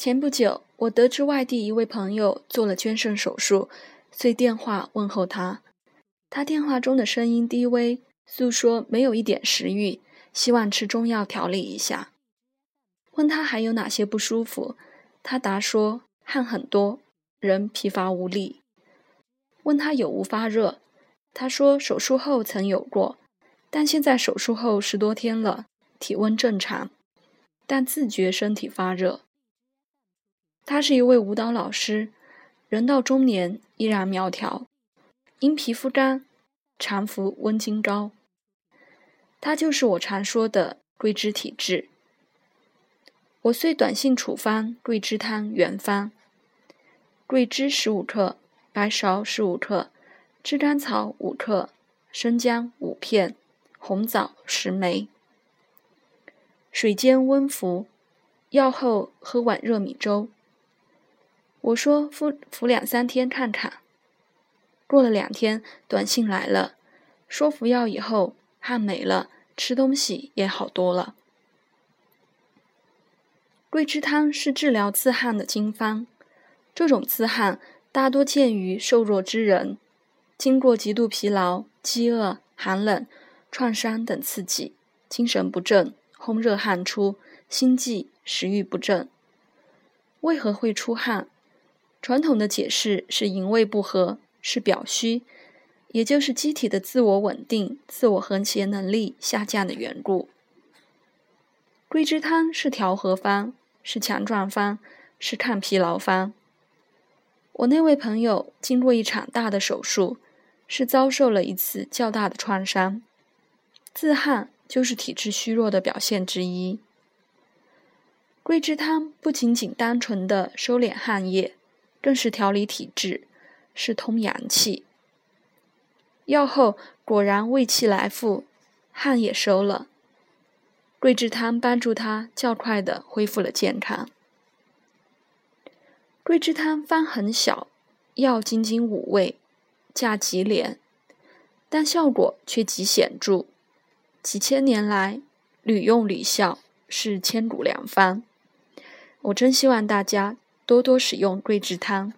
前不久，我得知外地一位朋友做了捐肾手术，遂电话问候他。他电话中的声音低微，诉说没有一点食欲，希望吃中药调理一下。问他还有哪些不舒服，他答说汗很多，人疲乏无力。问他有无发热，他说手术后曾有过，但现在手术后十多天了，体温正常，但自觉身体发热。他是一位舞蹈老师，人到中年依然苗条，因皮肤干，常服温经膏。他就是我常说的桂枝体质。我遂短信处方桂枝汤原方：桂枝十五克，白芍十五克，炙甘草五克，生姜五片，红枣十枚。水煎温服，药后喝碗热米粥。我说服服两三天看看，过了两天，短信来了，说服药以后汗没了，吃东西也好多了。桂枝汤是治疗自汗的经方，这种自汗大多见于瘦弱之人，经过极度疲劳、饥饿、寒冷、创伤等刺激，精神不振，烘热汗出，心悸，食欲不振。为何会出汗？传统的解释是营卫不和，是表虚，也就是机体的自我稳定、自我和谐能力下降的缘故。桂枝汤是调和方，是强壮方，是抗疲劳方。我那位朋友经过一场大的手术，是遭受了一次较大的创伤，自汗就是体质虚弱的表现之一。桂枝汤不仅仅单纯的收敛汗液。更是调理体质，是通阳气。药后果然胃气来复，汗也收了。桂枝汤帮助他较快的恢复了健康。桂枝汤方很小，药仅仅五味，价极廉，但效果却极显著。几千年来屡用屡效，是千古良方。我真希望大家。多多使用桂枝汤。